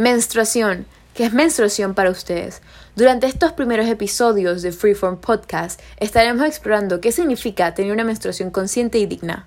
Menstruación. ¿Qué es menstruación para ustedes? Durante estos primeros episodios de Freeform Podcast estaremos explorando qué significa tener una menstruación consciente y digna.